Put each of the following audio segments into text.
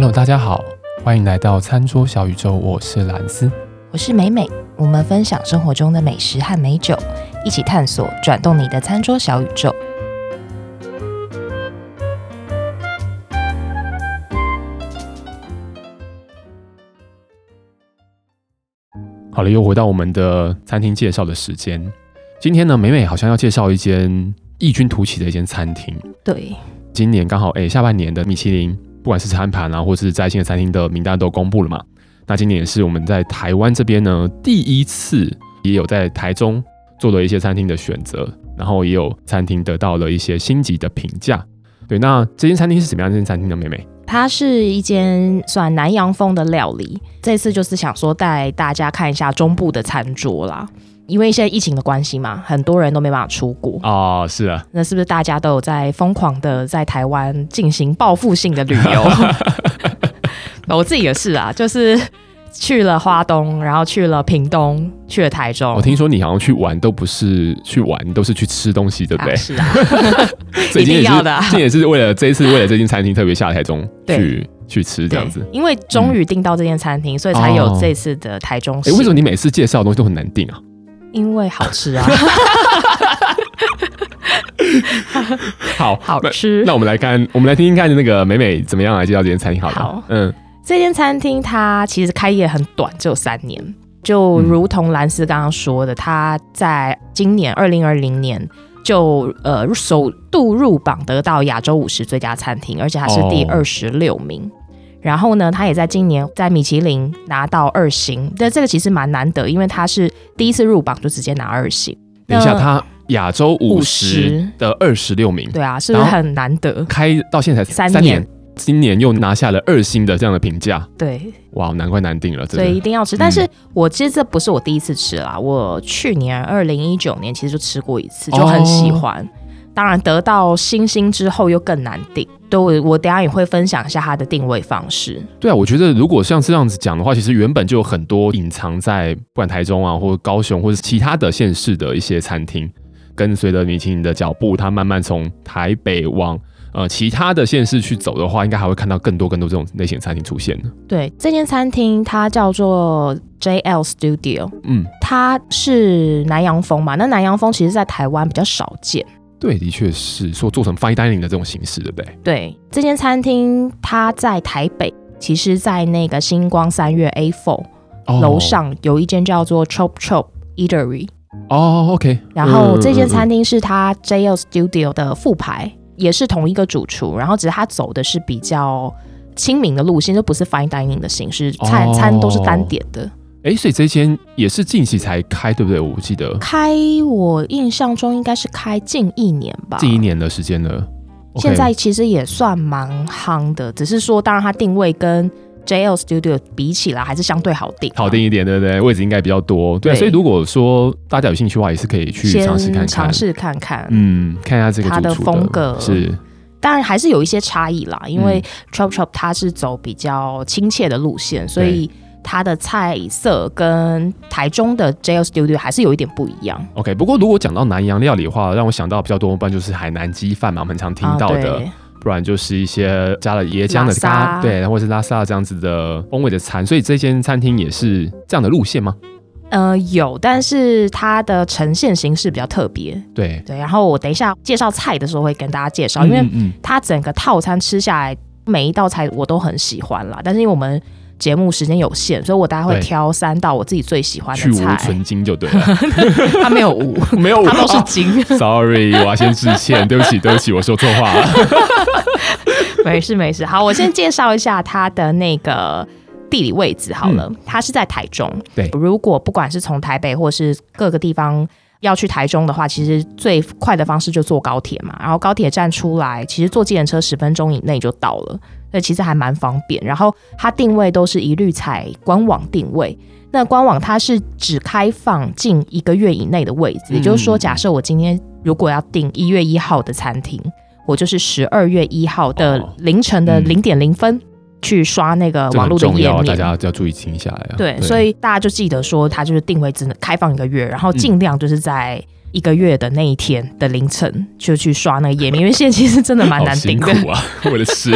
Hello，大家好，欢迎来到餐桌小宇宙，我是兰斯，我是美美，我们分享生活中的美食和美酒，一起探索转动你的餐桌小宇宙。好了，又回到我们的餐厅介绍的时间。今天呢，美美好像要介绍一间异军突起的一间餐厅。对，今年刚好哎，下半年的米其林，不管是餐盘啊，或是在线餐厅的名单都公布了嘛。那今年也是我们在台湾这边呢，第一次也有在台中做了一些餐厅的选择，然后也有餐厅得到了一些星级的评价。对，那这间餐厅是什么样的一间餐厅呢？妹妹，它是一间算南洋风的料理。这次就是想说带大家看一下中部的餐桌啦。因为现在疫情的关系嘛，很多人都没办法出国哦，是啊，那是不是大家都有在疯狂的在台湾进行报复性的旅游？我自己也是啊，就是去了花东，然后去了屏东，去了台中。我听说你好像去玩都不是去玩，都是去吃东西，对不对？啊是啊，所以今天也是一定要的啊，这也是为了这一次，为了这间餐厅特别下台中去。去吃这样子，因为终于订到这间餐厅，嗯，所以才有这次的台中。哎，为什么你每次介绍的东西都很难订啊？因为好吃啊！好好吃那。那我们来看，我们来听听看那个美美怎么样来介绍这间餐厅。好了，好，嗯，这间餐厅它其实开业很短，只有三年。就如同兰斯刚刚说的，它在今年二零二零年就呃首度入榜，得到亚洲五十最佳餐厅，而且它是第二十六名。哦然后呢，他也在今年在米其林拿到二星，但这个其实蛮难得，因为他是第一次入榜就直接拿二星。等一下，他亚洲五十的二十六名，对啊，是不是很难得？开到现在才三,三年，今年又拿下了二星的这样的评价，对，哇，难怪难订了，所以一定要吃。但是我其实这不是我第一次吃啦，我去年二零一九年其实就吃过一次，就很喜欢。哦当然，得到星星之后又更难定。对，我我等下也会分享一下它的定位方式。对啊，我觉得如果像这样子讲的话，其实原本就有很多隐藏在不管台中啊，或者高雄，或者其他的县市的一些餐厅，跟随着米其林的脚步，它慢慢从台北往呃其他的县市去走的话，应该还会看到更多更多这种类型的餐厅出现。对，这间餐厅它叫做 JL Studio，嗯，它是南洋风嘛？那南洋风其实在台湾比较少见。对，的确是说做成 fine dining 的这种形式，对不对？对，这间餐厅它在台北，其实，在那个星光三月 A Four 楼上有一间叫做 Chop Chop Eatery。哦，OK。然后这间餐厅是它 JL Studio 的副牌，也是同一个主厨，然后只是他走的是比较亲民的路线，就不是 fine dining 的形式，餐餐都是单点的。哎，所以这间也是近期才开，对不对？我记得开，我印象中应该是开近一年吧，近一年的时间了。现在其实也算蛮夯的，只是说，当然它定位跟 JL Studio 比起来还是相对好定，好定一点，对不对？位置应该比较多，对。所以如果说大家有兴趣的话，也是可以去尝试看看，尝试看看，嗯，看一下这个它的风格是。当然还是有一些差异啦，因为 Chop Chop 它是走比较亲切的路线，所以。它的菜色跟台中的 JL Studio 还是有一点不一样。OK，不过如果讲到南洋料理的话，让我想到比较多，不然就是海南鸡饭嘛，我们常听到的，啊，不然就是一些加了椰浆的咖，对，或者是拉萨这样子的风味的餐。所以这间餐厅也是这样的路线吗？呃，有，但是它的呈现形式比较特别。对对，然后我等一下介绍菜的时候会跟大家介绍，因为它整个套餐吃下来，每一道菜我都很喜欢啦。但是因为我们节目时间有限，所以我大概会挑三道我自己最喜欢的菜。去芜存金就对了，他没有无，没有无，他都是精。哦、Sorry，我要先致歉，对不起，对不起，我说错话了。没事没事，好，我先介绍一下它的那个地理位置好了，嗯、它是在台中。对，如果不管是从台北或是各个地方要去台中的话，其实最快的方式就坐高铁嘛，然后高铁站出来，其实坐计程车十分钟以内就到了。所以其实还蛮方便，然后它定位都是一律采官网定位。那官网它是只开放近一个月以内的位置，嗯、也就是说，假设我今天如果要订一月一号的餐厅，我就是十二月一号的凌晨的零点零分去刷那个网络的页面，大家要注意听下来啊。对，对。所以大家就记得说，它就是定位只能开放一个月，然后尽量就是在一个月的那一天的凌晨就去刷那个页面，因为现在其实真的蛮难定的。辛苦啊，为了吃，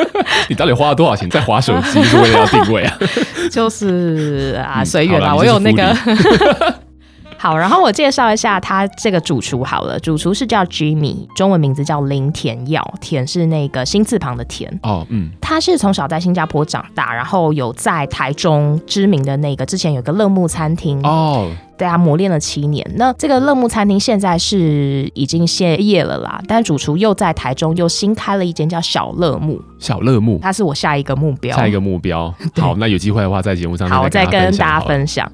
你到底花了多少钱在划手机，是为了要定位啊？就是啊，随缘啦，我有那个。好，然后我介绍一下他这个主厨好了，主厨是叫 Jimmy，中文名字叫林田耀，田是那个心字旁的田。哦，嗯，他是从小在新加坡长大，然后有在台中知名的那个之前有个乐木餐厅哦，对啊，磨练了七年。那这个乐木餐厅现在是已经歇业了啦，但主厨又在台中又新开了一间叫小乐木，小乐木，他是我下一个目标，下一个目标。好，那有机会的话在节目上好，我再跟大家分享。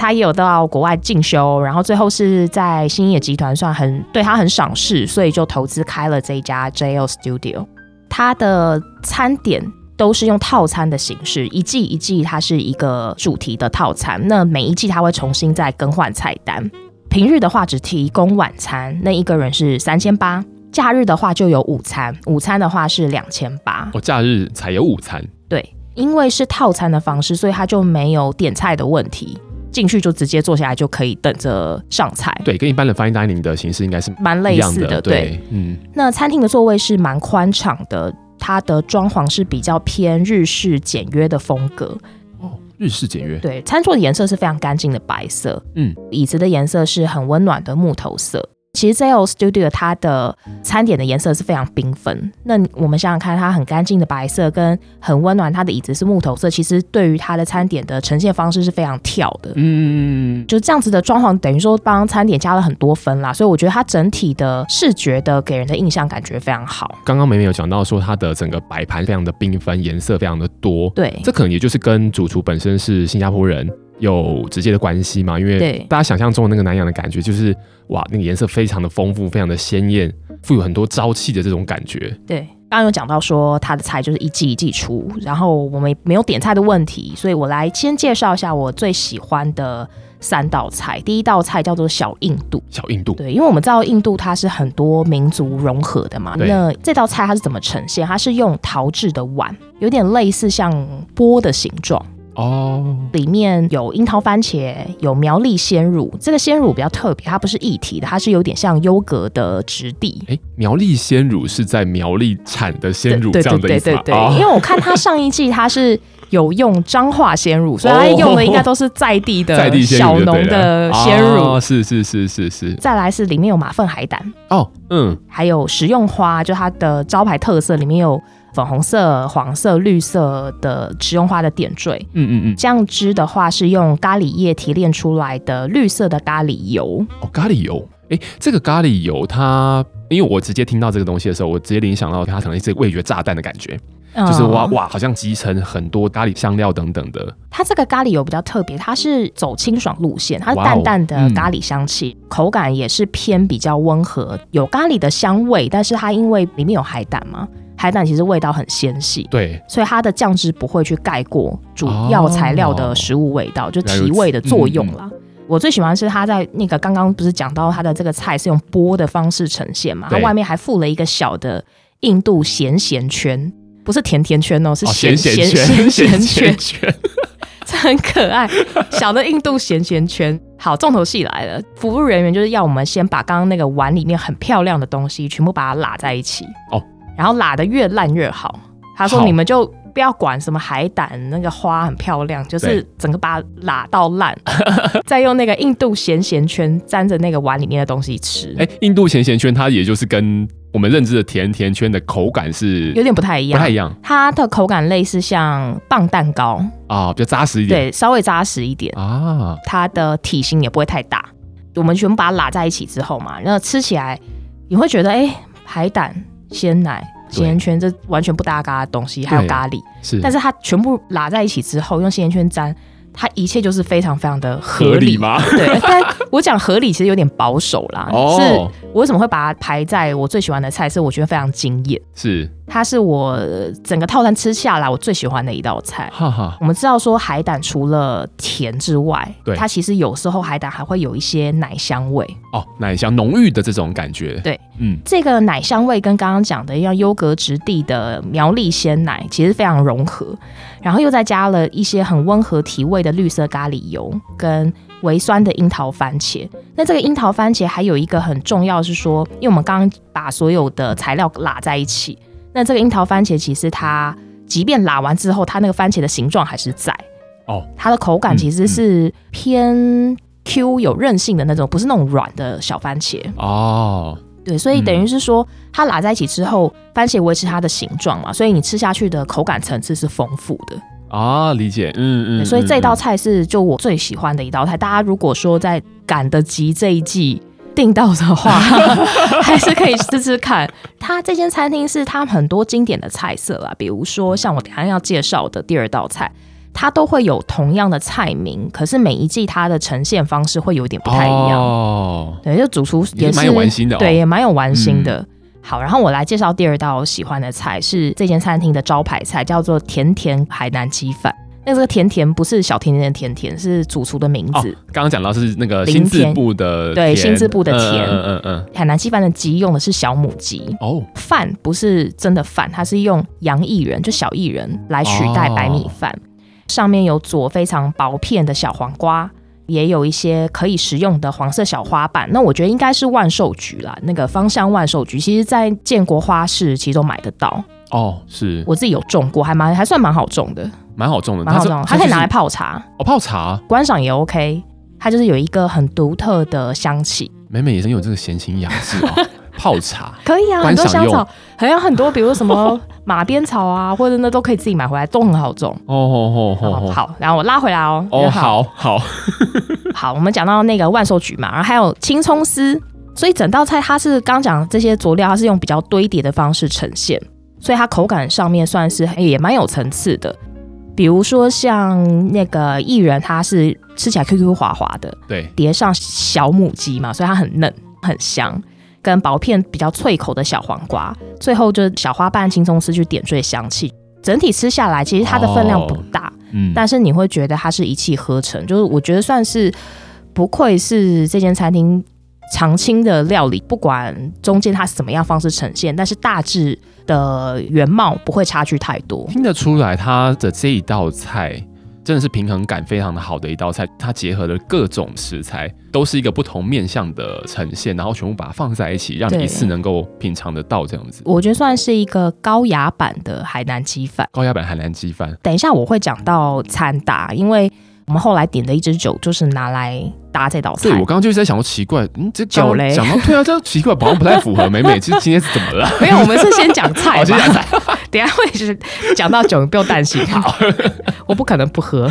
他也有到国外进修，然后最后是在新野集团算很对他很赏识，所以就投资开了这一家 JL Studio。他的餐点都是用套餐的形式，一季一季它是一个主题的套餐，那每一季它会重新再更换菜单。平日的话只提供晚餐，那一个人是三千八；假日的话就有午餐，午餐的话是两千八。哦，假日才有午餐？对，因为是套餐的方式，所以他就没有点菜的问题。进去就直接坐下来就可以等着上菜，对，跟一般的 fine dining 的形式应该是蛮类似的，对，对嗯。那餐厅的座位是蛮宽敞的，它的装潢是比较偏日式简约的风格。哦，日式简约。对，餐桌的颜色是非常干净的白色，嗯，椅子的颜色是很温暖的木头色。其实 JL Studio 它的餐点的颜色是非常缤纷。那我们想想看，它很干净的白色跟很温暖，它的椅子是木头色，其实对于它的餐点的呈现方式是非常跳的。嗯，就这样子的装潢，等于说帮餐点加了很多分啦。所以我觉得它整体的视觉的给人的印象感觉非常好。刚刚美美有讲到说，它的整个摆盘非常的缤纷，颜色非常的多。对，这可能也就是跟主厨本身是新加坡人。有直接的关系吗？因为大家想象中的那个南洋的感觉，就是哇，那个颜色非常的丰富，非常的鲜艳，富有很多朝气的这种感觉。对，刚刚有讲到说他的菜就是一季一季出，然后我们没有点菜的问题，所以我来先介绍一下我最喜欢的三道菜。第一道菜叫做小印度，小印度，对，因为我们知道印度它是很多民族融合的嘛。那这道菜它是怎么呈现？它是用陶制的碗，有点类似像钵的形状。哦，里面有樱桃番茄，有苗栗鲜乳。这个鲜乳比较特别，它不是液体的，它是有点像优格的质地。哎，苗栗鲜乳是在苗栗产的鲜乳这样的意思？对对对对对，哦，因为我看它上一季它是有用彰化鲜乳，所以它用的应该都是在地的小农的鲜乳。哦，是是是是是。再来是里面有马粪海胆。哦，嗯，还有食用花，就它的招牌特色里面有。粉红色、黄色、绿色的食用花的点缀，嗯嗯嗯。酱汁的话是用咖喱液提炼出来的绿色的咖喱油。哦，咖喱油，哎、欸，这个咖喱油它，因为我直接听到这个东西的时候，我直接联想到它可能是味觉炸弹的感觉，嗯、就是哇哇，好像集成很多咖喱香料等等的。它这个咖喱油比较特别，它是走清爽路线，它是淡淡的咖喱香气，嗯、口感也是偏比较温和，有咖喱的香味，但是它因为里面有海胆嘛。海胆其实味道很纤细，对，所以它的酱汁不会去盖过主要材料的食物味道，哦、就提味的作用啦。我最喜欢是它在那个刚刚不是讲到它的这个菜是用剥的方式呈现嘛，它外面还附了一个小的印度咸咸圈，不是甜甜圈哦，是咸咸咸咸圈，这很可爱，小的印度咸咸圈。好，重头戏来了，服务人员就是要我们先把刚刚那个碗里面很漂亮的东西全部把它拉在一起哦。然后拉的越烂越好。他说：“你们就不要管什么海胆，那个花很漂亮，就是整个把它拉到烂，再用那个印度咸咸圈沾着那个碗里面的东西吃。哎，印度咸咸圈它也就是跟我们认知的甜甜圈的口感是有点不太一样，不太一样。它的口感类似像棒蛋糕啊，比较扎实一点，对，稍微扎实一点啊。它的体型也不会太大。我们全部把它拉在一起之后嘛，然后吃起来你会觉得，哎，海胆。”鲜奶、咸盐圈，这完全不搭嘎的东西，还有咖喱，是，但是它全部拉在一起之后，用咸盐圈沾，它一切就是非常非常的合理，合理吗？对，但我讲合理其实有点保守啦。哦，是我为什么会把它排在我最喜欢的菜？是我觉得非常惊艳。是，它是我整个套餐吃下来我最喜欢的一道菜。哈哈，我们知道说海胆除了甜之外，对它其实有时候海胆还会有一些奶香味。哦，奶香浓郁的这种感觉。对，嗯，这个奶香味跟刚刚讲的要，优格质地的苗栗鲜奶其实非常融合，然后又再加了一些很温和提味的绿色咖喱油跟微酸的樱桃番茄。那这个樱桃番茄还有一个很重要是说，因为我们刚刚把所有的材料拉在一起。那这个樱桃番茄其实它即便拉完之后，它那个番茄的形状还是在哦，它的口感其实是偏 Q 有韧性的那种，不是那种软的小番茄哦。对，所以等于是说它拉在一起之后，番茄维持它的形状嘛，所以你吃下去的口感层次是丰富的啊。理解，嗯嗯。所以这道菜是就我最喜欢的一道菜。大家如果说在赶得及这一季。订到的话，还是可以试试看。它这间餐厅是它很多经典的菜色啦，比如说像我等下要介绍的第二道菜，它都会有同样的菜名，可是每一季它的呈现方式会有点不太一样。哦，对，就主厨也是蛮有玩心的，对，也蛮有玩心的。好，然后我来介绍第二道我喜欢的菜，是这间餐厅的招牌菜，叫做甜甜海南鸡饭。那这个甜甜不是小甜甜的甜甜，是主厨的名字。刚刚讲到是那个心字部的，对，心字部的甜。嗯嗯嗯。海南鸡饭的鸡用的是小母鸡。哦。饭不是真的饭，它是用洋薏仁，就小薏仁来取代白米饭。哦。上面有裹非常薄片的小黄瓜，也有一些可以食用的黄色小花瓣。那我觉得应该是万寿菊啦，那个芳香万寿菊，其实在建国花市其实都买得到。哦，是我自己有种过，还蛮还算蛮好种的。蛮好种的，蛮好种，它可以拿来泡茶哦，泡茶观赏也 OK。它就是有一个很独特的香气。美美也是有这个闲情雅致啊，泡茶可以啊，很多香草，还有很多，比如什么 马鞭草啊，或者那都可以自己买回来，都很好种。哦哦哦好，然后我拉回来哦。哦，好好 好，我们讲到那个万寿菊嘛，然后还有青葱丝，所以整道菜它是刚讲这些佐料，它是用比较堆叠的方式呈现，所以它口感上面算是也蛮有层次的。比如说像那个薏仁，它是吃起来 Q Q 滑滑的，对，叠上小母鸡嘛，所以它很嫩很香，跟薄片比较脆口的小黄瓜，最后就是小花瓣青葱丝去点缀香气。整体吃下来，其实它的分量不大，哦、嗯，但是你会觉得它是一气呵成，就是我觉得算是不愧是这间餐厅常青的料理，不管中间它是怎么样方式呈现，但是大致。的原貌不会差距太多，听得出来，它的这一道菜真的是平衡感非常的好的一道菜。它结合了各种食材，都是一个不同面向的呈现，然后全部把它放在一起，让你一次能够品尝得到这样子。我觉得算是一个高雅版的海南鸡饭。高雅版海南鸡饭。等一下我会讲到餐搭，因为。我们后来点的一支酒就是拿来搭这道菜。对，我刚刚就是在想说奇怪，嗯，这酒嘞，讲到对啊，这奇怪，好像不太符合。美美，其实今天是怎么了？没有，我们是先讲菜。好，先讲菜。等下会是讲到酒，你不用担心。好，我不可能不喝。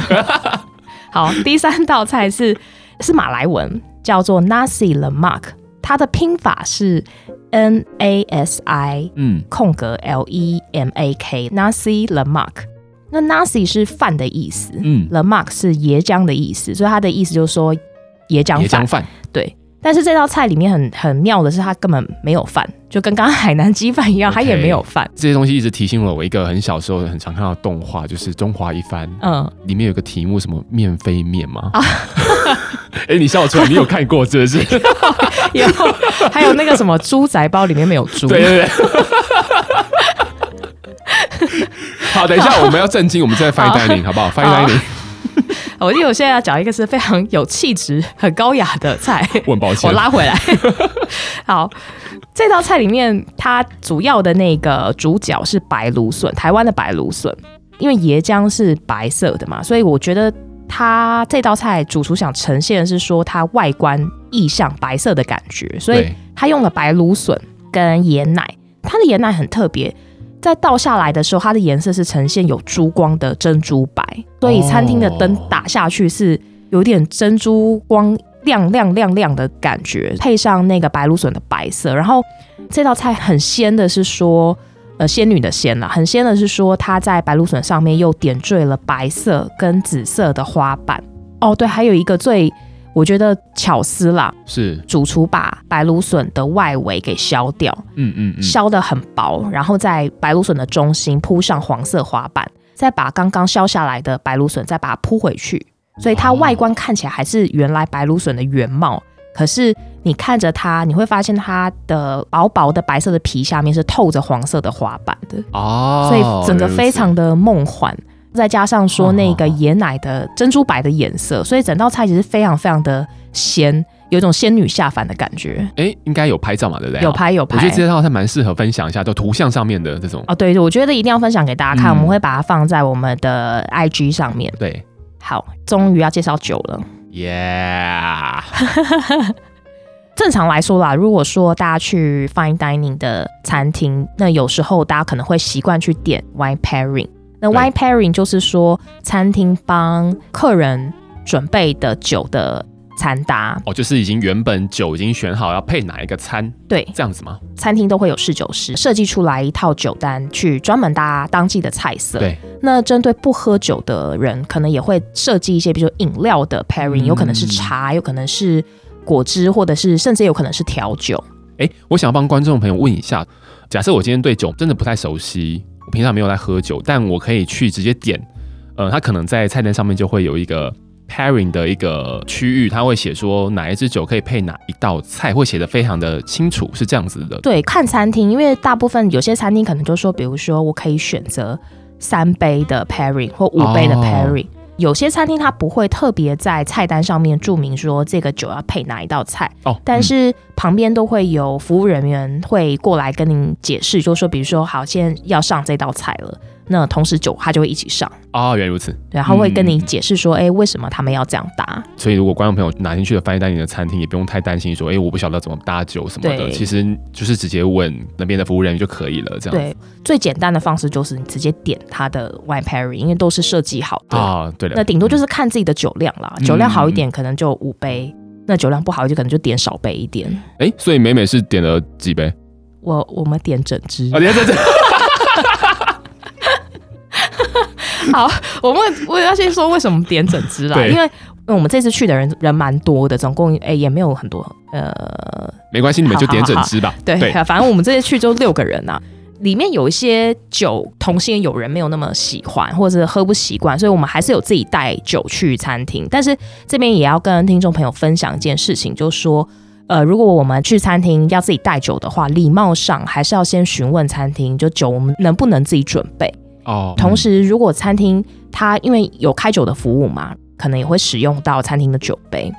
好，第三道菜是是马来文，叫做 Nasi Lemak，它的拼法是 N A S I 嗯空格 L E M A K，Nasi Lemak。那 nasi 是饭的意思，嗯，lemak 是椰浆的意思，所以它的意思就是说椰浆饭。对，但是这道菜里面很很妙的是，它根本没有饭，就跟刚刚海南鸡饭一样它也没有饭。这些东西一直提醒了我一个很小时候很常看到的动画，就是《中华一番》，嗯，里面有个题目什么面非面吗？啊，哎、欸，你笑出来，你有看过是不是？有，还有那个什么猪仔包里面没有猪，对对对。好，等一下，我们要震惊，我们再 fine dining，好不好？fine dining。我因为我现在要讲一个是非常有气质、很高雅的菜，我很抱歉，我拉回来。好，这道菜里面它主要的那个主角是白芦笋，台湾的白芦笋。因为椰浆是白色的嘛，所以我觉得它这道菜主厨想呈现的是说它外观意象白色的感觉，所以他用了白芦笋跟椰奶，它的椰奶很特别。在倒下来的时候，它的颜色是呈现有珠光的珍珠白，所以餐厅的灯打下去是有点珍珠光亮亮亮亮的感觉，配上那个白芦笋的白色。然后这道菜很鲜的是说，呃，仙女的仙啦，很鲜的是说，它在白芦笋上面又点缀了白色跟紫色的花瓣。哦，对，还有一个最我觉得巧思啦，是主厨把白芦笋的外围给削掉，嗯嗯嗯，削得很薄，然后在白芦笋的中心铺上黄色花瓣，再把刚刚削下来的白芦笋再把它铺回去，所以它外观看起来还是原来白芦笋的原貌。可是你看着它，你会发现它的薄薄的白色的皮下面是透着黄色的花瓣的哦，所以整个非常的梦幻。再加上说那个椰奶的珍珠白的颜色，所以整道菜其实非常非常的鲜，有一种仙女下凡的感觉。哎、欸，应该有拍照嘛，对不对？有拍有拍。我觉得这套菜蛮适合分享一下，就图像上面的这种。哦，对，我觉得一定要分享给大家看，嗯、我们会把它放在我们的 IG 上面。对，好，终于要介绍酒了。耶、yeah！正常来说啦，如果说大家去 fine dining 的餐厅，那有时候大家可能会习惯去点 wine pairing。那 wine pairing 就是说，餐厅帮客人准备的酒的餐搭哦，就是已经原本酒已经选好要配哪一个餐，对，这样子吗？餐厅都会有侍酒师设计出来一套酒单，去专门搭当季的菜色。对，那针对不喝酒的人，可能也会设计一些，比如说饮料的 pairing，有可能是茶，有可能是果汁，或者是甚至有可能是调酒。哎、欸，我想要帮观众朋友问一下，假设我今天对酒真的不太熟悉。平常没有来喝酒，但我可以去直接点，呃，他可能在菜单上面就会有一个 pairing 的一个区域，他会写说哪一支酒可以配哪一道菜，会写的非常的清楚，是这样子的。对，看餐厅，因为大部分有些餐厅可能就说，比如说我可以选择三杯的 pairing 或五杯的 pairing。哦有些餐厅它不会特别在菜单上面注明说这个酒要配哪一道菜哦，但是旁边都会有服务人员会过来跟您解释，就说，比如说，好，现在要上这道菜了。那同时酒他就会一起上哦，原来如此。对，他会跟你解释说，哎、嗯欸，为什么他们要这样搭？所以如果观众朋友哪天去了 fine dining 的餐厅，也不用太担心说，哎、欸，我不晓得怎么搭酒什么的。其实就是直接问那边的服务人员就可以了。这样对，最简单的方式就是你直接点他的 wine pairing，因为都是设计好的啊。对的。那顶多就是看自己的酒量啦，嗯、酒量好一点可能就五杯，嗯、那酒量不好就可能就点少杯一点。哎、欸，所以美美是点了几杯？我我们点整支。啊，点整支。好，我们我要先说为什么点整只啦，因为我们这次去的人人蛮多的，总共哎、欸、也没有很多，呃，没关系，你们就点整支吧。对，对反正我们这次去就六个人呐、啊，里面有一些酒同性友人没有那么喜欢，或者是喝不习惯，所以我们还是有自己带酒去餐厅。但是这边也要跟听众朋友分享一件事情，就是说，呃，如果我们去餐厅要自己带酒的话，礼貌上还是要先询问餐厅，就酒我们能不能自己准备。哦，同时，如果餐厅它因为有开酒的服务嘛，可能也会使用到餐厅的酒杯。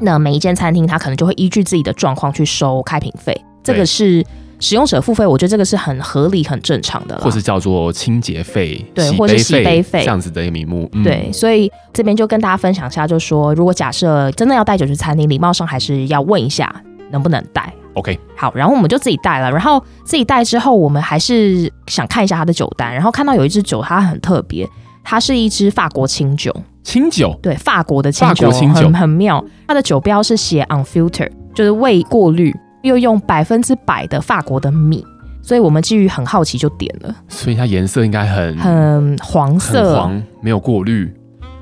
那每一间餐厅它可能就会依据自己的状况去收开瓶费，这个是使用者付费，我觉得这个是很合理、很正常的，或是叫做清洁费，对，或是洗杯费这样子的一个名目。嗯、对，所以这边就跟大家分享一下，就是说，如果假设真的要带酒去餐厅，礼貌上还是要问一下能不能带。OK，好，然后我们就自己带了。然后自己带之后，我们还是想看一下它的酒单。然后看到有一支酒，它很特别，它是一支法国清酒。清酒，对，法国的清酒，法国清酒很很妙。它的酒标是写 unfiltered，就是未过滤，又用百分之百的法国的米。所以我们基于很好奇就点了。所以它颜色应该很很黄色，很黄，没有过滤。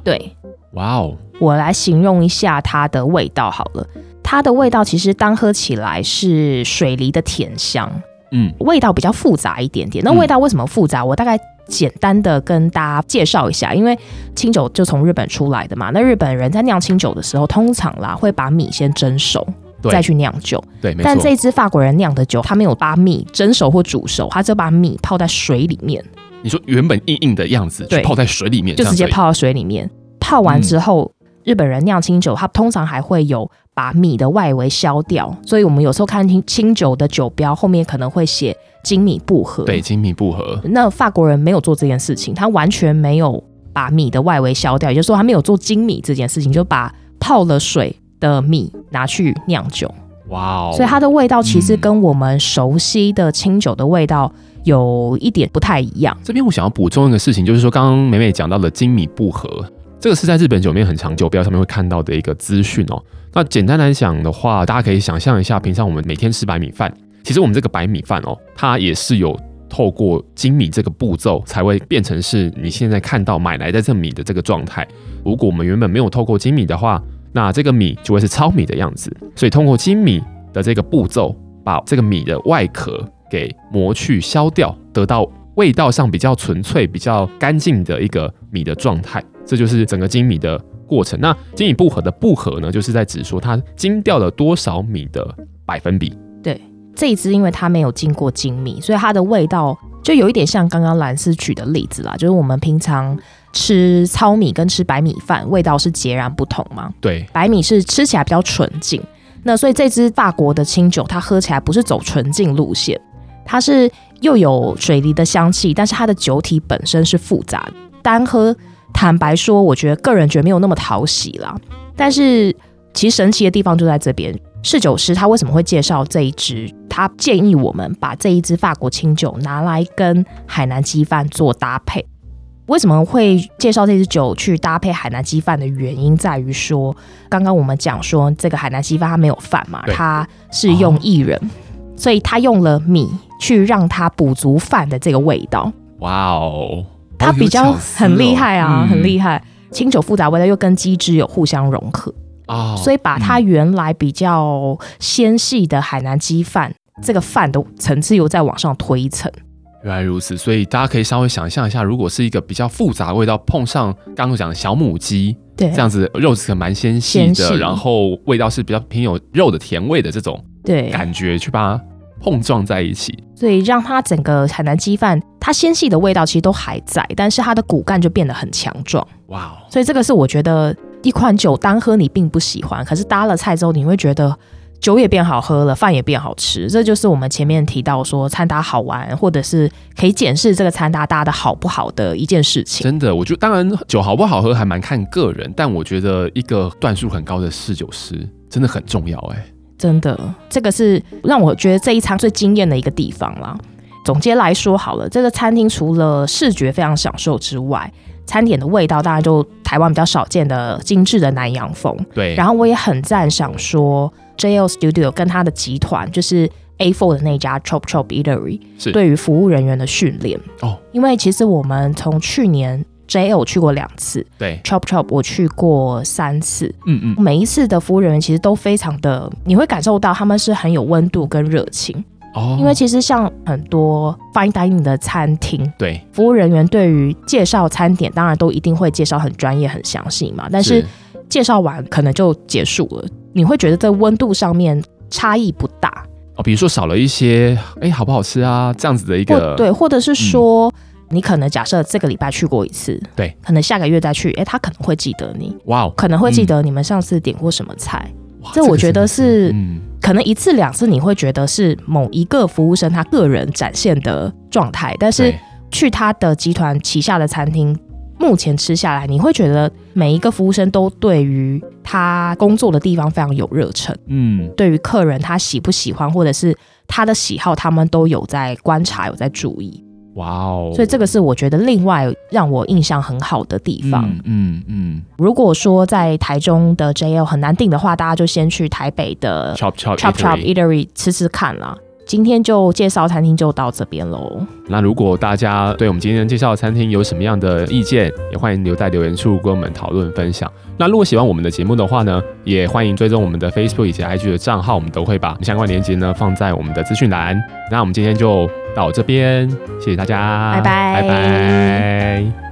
对，哇哦，我来形容一下它的味道好了。它的味道其实单喝起来是水梨的甜香，嗯，味道比较复杂一点点。那味道为什么复杂？我大概简单的跟大家介绍一下，因为清酒就从日本出来的嘛。那日本人在酿清酒的时候，通常啦会把米先蒸熟，再去酿酒。对，但这支法国人酿的酒，他没有把米蒸熟或煮熟，他只有把米泡在水里面。你说原本硬硬的样子，对，泡在水里面，就直接泡到水里面。泡完之后，嗯、日本人酿清酒，他通常还会有。把米的外围削掉，所以我们有时候看清清酒的酒标后面可能会写精米步合。对，精米步合。那法国人没有做这件事情，他完全没有把米的外围削掉，也就是说他没有做精米这件事情，就把泡了水的米拿去酿酒。哇哦！所以它的味道其实跟我们熟悉的清酒的味道有一点不太一样。这边我想要补充一个事情，就是说刚刚美美讲到的精米步合。这个是在日本酒面很常酒标上面会看到的一个资讯哦。那简单来讲的话，大家可以想象一下，平常我们每天吃白米饭，其实我们这个白米饭哦，它也是有透过精米这个步骤才会变成是你现在看到买来的这米的这个状态。如果我们原本没有透过精米的话，那这个米就会是糙米的样子。所以通过精米的这个步骤，把这个米的外壳给磨去、削掉，得到味道上比较纯粹、比较干净的一个米的状态。这就是整个精米的过程。那精米不合的不合呢，就是在指说它精掉了多少米的百分比。对，这一支因为它没有经过精米，所以它的味道就有一点像刚刚兰斯举的例子啦，就是我们平常吃糙米跟吃白米饭味道是截然不同嘛。对，白米是吃起来比较纯净。那所以这支法国的清酒，它喝起来不是走纯净路线，它是又有水梨的香气，但是它的酒体本身是复杂的。单喝，坦白说，我觉得个人觉得没有那么讨喜啦。但是其实神奇的地方就在这边，侍酒师他为什么会介绍这一支？他建议我们把这一支法国清酒拿来跟海南鸡饭做搭配。为什么会介绍这支酒去搭配海南鸡饭的原因，在于说，刚刚我们讲说这个海南鸡饭它没有饭嘛，它是用薏仁，哦，所以它用了米去让它补足饭的这个味道。哇哦，它比较很厉害啊，嗯、很厉害。清酒复杂味道又跟鸡汁有互相融合，哦，所以把它原来比较纤细的海南鸡饭，嗯、这个饭的层次又再往上推一层。原来如此，所以大家可以稍微想象一下，如果是一个比较复杂味道，碰上刚刚讲的小母鸡，对，这样子肉质可蛮纤细的，然后味道是比较偏有肉的甜味的这种对。感觉，去把它碰撞在一起，所以让它整个海南鸡饭，它纤细的味道其实都还在，但是它的骨干就变得很强壮。哇哦！所以这个是我觉得一款酒单喝你并不喜欢，可是搭了菜之后你会觉得。酒也变好喝了，饭也变好吃，这就是我们前面提到说餐搭好玩，或者是可以检视这个餐搭搭的好不好的一件事情。真的，我觉得当然酒好不好喝还蛮看个人，但我觉得一个段数很高的侍酒师真的很重要哎。真的，这个是让我觉得这一餐最惊艳的一个地方啦。总结来说好了，这个餐厅除了视觉非常享受之外，餐点的味道当然就台湾比较少见的精致的南洋风。对，然后我也很赞赏说。JL Studio 跟他的集团就是 A4 的那家 Chop Chop Eatery，是对于服务人员的训练哦。因为其实我们从去年 JL 去过两次，对 Chop Chop 我去过三次，嗯嗯，每一次的服务人员其实都非常的，你会感受到他们是很有温度跟热情哦。因为其实像很多 Fine Dining 的餐厅，对服务人员对于介绍餐点，当然都一定会介绍很专业、很详细嘛，但是。介绍完可能就结束了，你会觉得在温度上面差异不大哦。比如说少了一些，哎，好不好吃啊？这样子的一个对，或者是说、嗯、你可能假设这个礼拜去过一次，对，可能下个月再去，哎，他可能会记得你，哇哦，可能会记得你们上次点过什么菜。嗯、这我觉得是，是嗯、可能一次两次你会觉得是某一个服务生他个人展现的状态，但是去他的集团旗下的餐厅。目前吃下来，你会觉得每一个服务生都对于他工作的地方非常有热忱，嗯，对于客人他喜不喜欢或者是他的喜好，他们都有在观察，有在注意。哇哦！所以这个是我觉得另外让我印象很好的地方。嗯嗯，嗯。如果说在台中的 JL 很难订的话，大家就先去台北的 Chop Chop Chop Chop Eatery 吃吃看啦。今天就介绍餐厅就到这边喽。那如果大家对我们今天介绍的餐厅有什么样的意见，也欢迎留在留言处跟我们讨论分享。那如果喜欢我们的节目的话呢，也欢迎追踪我们的 Facebook 以及 IG 的账号，我们都会把相关链接呢放在我们的资讯栏。那我们今天就到这边，谢谢大家，拜拜，拜拜。